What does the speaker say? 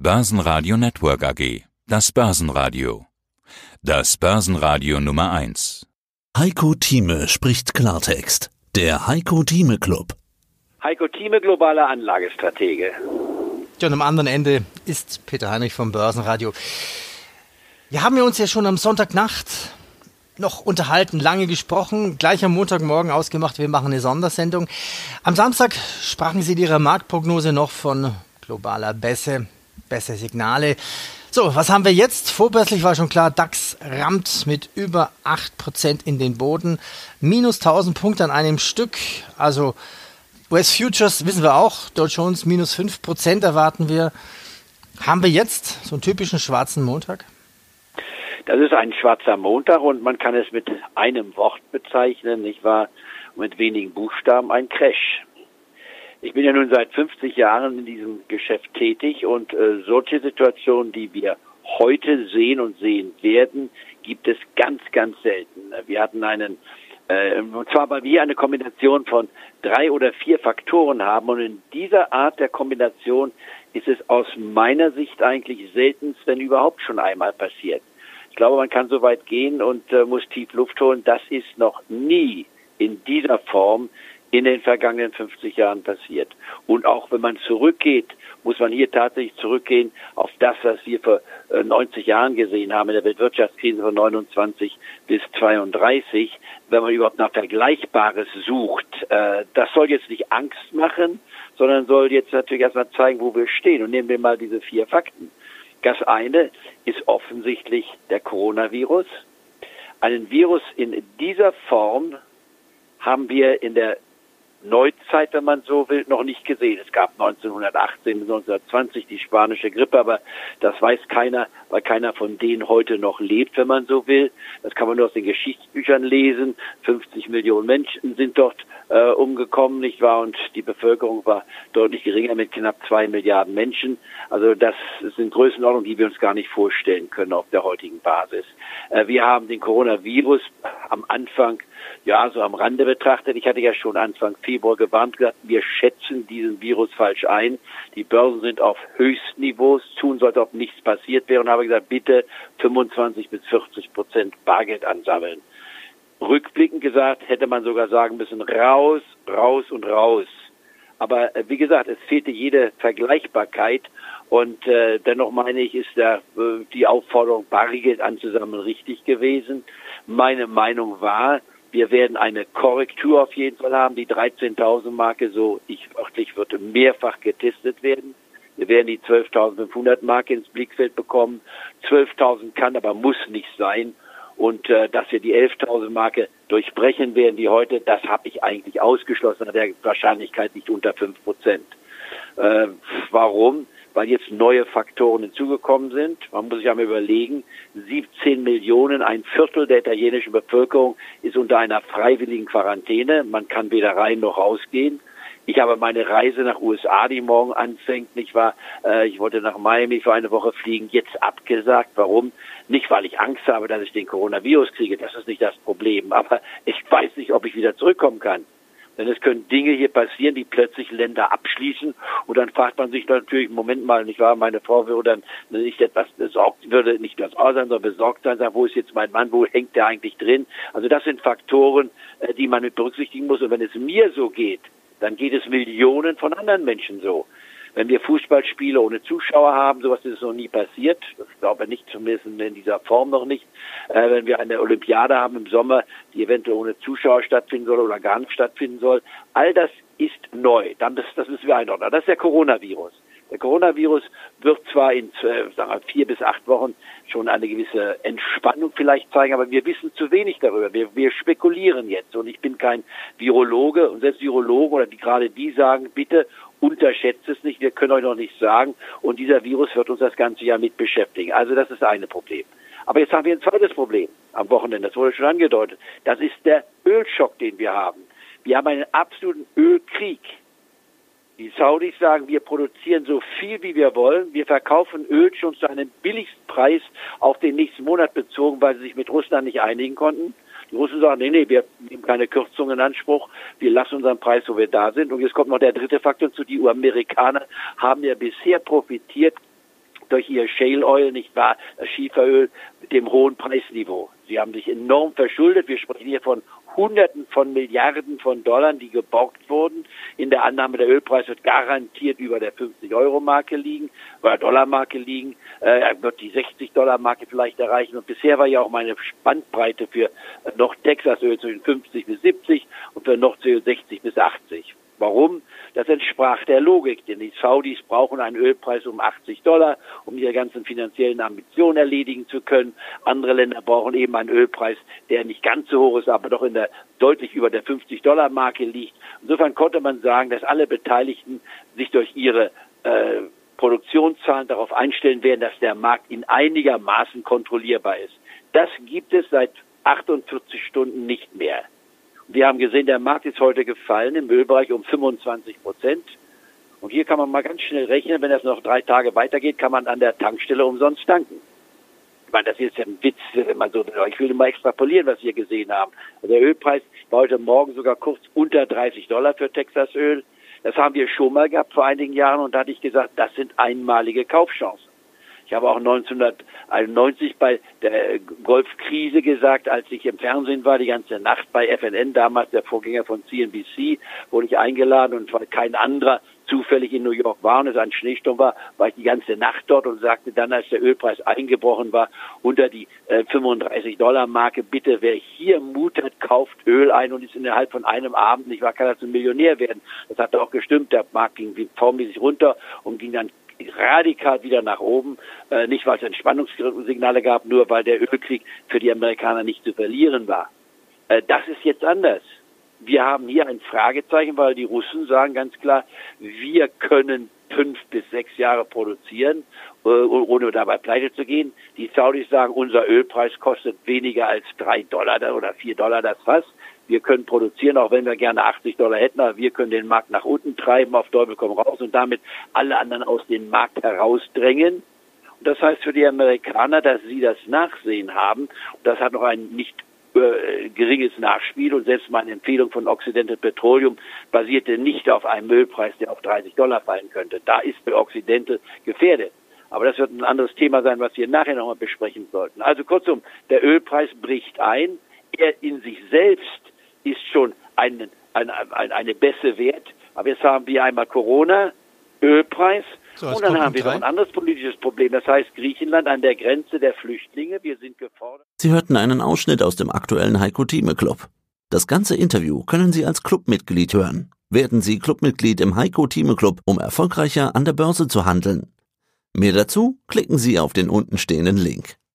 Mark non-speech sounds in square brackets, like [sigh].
Börsenradio Network AG. Das Börsenradio. Das Börsenradio Nummer 1. Heiko Thieme spricht Klartext. Der Heiko Thieme Club. Heiko Thieme, globaler Anlagestratege. Ja, und am anderen Ende ist Peter Heinrich vom Börsenradio. Wir haben ja uns ja schon am Sonntagnacht noch unterhalten, lange gesprochen, gleich am Montagmorgen ausgemacht, wir machen eine Sondersendung. Am Samstag sprachen Sie in Ihrer Marktprognose noch von globaler Bässe, bessere Signale. So, was haben wir jetzt? Vorbörslich war schon klar, DAX rammt mit über 8% in den Boden. Minus 1000 Punkte an einem Stück. Also US Futures wissen wir auch, Dow Jones minus 5% erwarten wir. Haben wir jetzt so einen typischen schwarzen Montag? Das ist ein schwarzer Montag und man kann es mit einem Wort bezeichnen, nicht wahr? Mit wenigen Buchstaben ein Crash. Ich bin ja nun seit 50 Jahren in diesem Geschäft tätig und äh, solche Situationen, die wir heute sehen und sehen werden, gibt es ganz, ganz selten. Wir hatten einen, äh, und zwar weil wir eine Kombination von drei oder vier Faktoren haben und in dieser Art der Kombination ist es aus meiner Sicht eigentlich seltenst, wenn überhaupt schon einmal passiert glaube, man kann so weit gehen und äh, muss tief Luft holen. Das ist noch nie in dieser Form in den vergangenen 50 Jahren passiert. Und auch wenn man zurückgeht, muss man hier tatsächlich zurückgehen auf das, was wir vor äh, 90 Jahren gesehen haben in der Weltwirtschaftskrise von 29 bis 32, wenn man überhaupt nach Vergleichbares sucht. Äh, das soll jetzt nicht Angst machen, sondern soll jetzt natürlich erstmal zeigen, wo wir stehen. Und nehmen wir mal diese vier Fakten. Das eine ist offensichtlich der Coronavirus. Einen Virus in dieser Form haben wir in der Neuzeit, wenn man so will, noch nicht gesehen. Es gab 1918 bis 1920 die spanische Grippe, aber das weiß keiner, weil keiner von denen heute noch lebt, wenn man so will. Das kann man nur aus den Geschichtsbüchern lesen. 50 Millionen Menschen sind dort äh, umgekommen, nicht wahr? Und die Bevölkerung war deutlich geringer mit knapp zwei Milliarden Menschen. Also das sind Größenordnungen, die wir uns gar nicht vorstellen können auf der heutigen Basis. Äh, wir haben den Coronavirus am Anfang ja, so am Rande betrachtet. Ich hatte ja schon Anfang Februar gewarnt, gesagt, wir schätzen diesen Virus falsch ein. Die Börsen sind auf Höchstniveaus, tun sollte, ob nichts passiert wäre und habe gesagt, bitte 25 bis 40 Prozent Bargeld ansammeln. Rückblickend gesagt, hätte man sogar sagen müssen, raus, raus und raus. Aber äh, wie gesagt, es fehlte jede Vergleichbarkeit und äh, dennoch meine ich, ist der, äh, die Aufforderung, Bargeld anzusammeln, richtig gewesen. Meine Meinung war, wir werden eine Korrektur auf jeden Fall haben. Die 13.000 Marke, so ich wörtlich, wird mehrfach getestet werden. Wir werden die 12.500 Marke ins Blickfeld bekommen. 12.000 kann, aber muss nicht sein. Und äh, dass wir die 11.000 Marke durchbrechen werden, die heute, das habe ich eigentlich ausgeschlossen. Der Wahrscheinlichkeit nicht unter 5 Prozent. Äh, warum? weil jetzt neue Faktoren hinzugekommen sind. Man muss sich einmal überlegen, 17 Millionen, ein Viertel der italienischen Bevölkerung ist unter einer freiwilligen Quarantäne. Man kann weder rein noch rausgehen. Ich habe meine Reise nach USA, die morgen anfängt, nicht wahr? Äh, ich wollte nach Miami für eine Woche fliegen, jetzt abgesagt. Warum? Nicht, weil ich Angst habe, dass ich den Coronavirus kriege. Das ist nicht das Problem. [laughs] Aber ich weiß nicht, ob ich wieder zurückkommen kann. Denn es können Dinge hier passieren, die plötzlich Länder abschließen. Und dann fragt man sich natürlich, Moment mal, nicht wahr, meine Frau würde dann nicht etwas besorgt, würde nicht das sein, sondern besorgt sein, sagen, wo ist jetzt mein Mann, wo hängt der eigentlich drin? Also das sind Faktoren, äh, die man mit berücksichtigen muss. Und wenn es mir so geht, dann geht es Millionen von anderen Menschen so. Wenn wir Fußballspiele ohne Zuschauer haben, sowas ist noch nie passiert. Ich glaube nicht, zumindest in dieser Form noch nicht. Äh, wenn wir eine Olympiade haben im Sommer, die eventuell ohne Zuschauer stattfinden soll oder gar nicht stattfinden soll. All das ist neu. Dann das, das müssen wir einordnen. Das ist der Coronavirus. Der Coronavirus wird zwar in äh, sagen wir, vier bis acht Wochen schon eine gewisse Entspannung vielleicht zeigen, aber wir wissen zu wenig darüber. Wir, wir spekulieren jetzt und ich bin kein Virologe und selbst Virologen oder die gerade die sagen, bitte unterschätzt es nicht, wir können euch noch nicht sagen und dieser Virus wird uns das ganze Jahr mit beschäftigen. Also das ist eine Problem. Aber jetzt haben wir ein zweites Problem am Wochenende, das wurde schon angedeutet. Das ist der Ölschock, den wir haben. Wir haben einen absoluten Ölkrieg. Die Saudis sagen, wir produzieren so viel, wie wir wollen. Wir verkaufen Öl schon zu einem billigsten Preis auf den nächsten Monat bezogen, weil sie sich mit Russland nicht einigen konnten. Die Russen sagen, nee, nee, wir nehmen keine Kürzungen in Anspruch. Wir lassen unseren Preis, wo wir da sind. Und jetzt kommt noch der dritte Faktor zu. Die Amerikaner haben ja bisher profitiert durch ihr Shale Oil, nicht wahr, das Schieferöl mit dem hohen Preisniveau. Sie haben sich enorm verschuldet. Wir sprechen hier von Hunderten von Milliarden von Dollar, die geborgt wurden. In der Annahme, der Ölpreis wird garantiert über der 50-Euro-Marke liegen, oder Dollar-Marke liegen. Äh, er wird die 60-Dollar-Marke vielleicht erreichen. Und bisher war ja auch meine Spannbreite für noch Texas-Öl zwischen 50 bis 70 und für noch 60 bis 80. Warum? Das entsprach der Logik, denn die Saudis brauchen einen Ölpreis um 80 Dollar, um ihre ganzen finanziellen Ambitionen erledigen zu können. Andere Länder brauchen eben einen Ölpreis, der nicht ganz so hoch ist, aber doch in der deutlich über der 50 Dollar Marke liegt. Insofern konnte man sagen, dass alle Beteiligten sich durch ihre äh, Produktionszahlen darauf einstellen werden, dass der Markt in einigermaßen kontrollierbar ist. Das gibt es seit 48 Stunden nicht mehr. Wir haben gesehen, der Markt ist heute gefallen im Ölbereich um 25 Prozent. Und hier kann man mal ganz schnell rechnen, wenn das noch drei Tage weitergeht, kann man an der Tankstelle umsonst tanken. Ich meine, das ist ja ein Witz, wenn man so, ich will mal extrapolieren, was wir gesehen haben. Der Ölpreis war heute Morgen sogar kurz unter 30 Dollar für Texasöl. Das haben wir schon mal gehabt vor einigen Jahren und da hatte ich gesagt, das sind einmalige Kaufchancen. Ich habe auch 1991 bei der Golfkrise gesagt, als ich im Fernsehen war, die ganze Nacht bei FNN, damals der Vorgänger von CNBC, wurde ich eingeladen und weil kein anderer zufällig in New York war und es ein Schneesturm war, war ich die ganze Nacht dort und sagte dann, als der Ölpreis eingebrochen war, unter die äh, 35 Dollar Marke, bitte, wer hier Mut hat, kauft Öl ein und ist innerhalb von einem Abend, ich war, kann er zum Millionär werden. Das hat auch gestimmt, der Markt ging formmäßig runter und ging dann radikal wieder nach oben, äh, nicht weil es Entspannungssignale gab, nur weil der Ölkrieg für die Amerikaner nicht zu verlieren war. Äh, das ist jetzt anders. Wir haben hier ein Fragezeichen, weil die Russen sagen ganz klar, wir können fünf bis sechs Jahre produzieren, äh, ohne dabei pleite zu gehen. Die Saudis sagen, unser Ölpreis kostet weniger als drei Dollar oder vier Dollar das Fass. Wir können produzieren, auch wenn wir gerne 80 Dollar hätten, aber wir können den Markt nach unten treiben, auf Teufel komm raus und damit alle anderen aus dem Markt herausdrängen. Und das heißt für die Amerikaner, dass sie das Nachsehen haben. Und das hat noch ein nicht äh, geringes Nachspiel und selbst meine Empfehlung von Occidental Petroleum basierte nicht auf einem Müllpreis, der auf 30 Dollar fallen könnte. Da ist Occidental gefährdet. Aber das wird ein anderes Thema sein, was wir nachher nochmal besprechen sollten. Also kurzum, der Ölpreis bricht ein. Er in sich selbst ist schon ein, ein, ein, eine Bässe wert. Aber jetzt haben wir einmal Corona, Ölpreis so, und dann haben wir noch ein anderes politisches Problem. Das heißt Griechenland an der Grenze der Flüchtlinge. Wir sind gefordert. Sie hörten einen Ausschnitt aus dem aktuellen Heiko Thieme Club. Das ganze Interview können Sie als Clubmitglied hören. Werden Sie Clubmitglied im Heiko Thieme Club, um erfolgreicher an der Börse zu handeln. Mehr dazu klicken Sie auf den untenstehenden Link.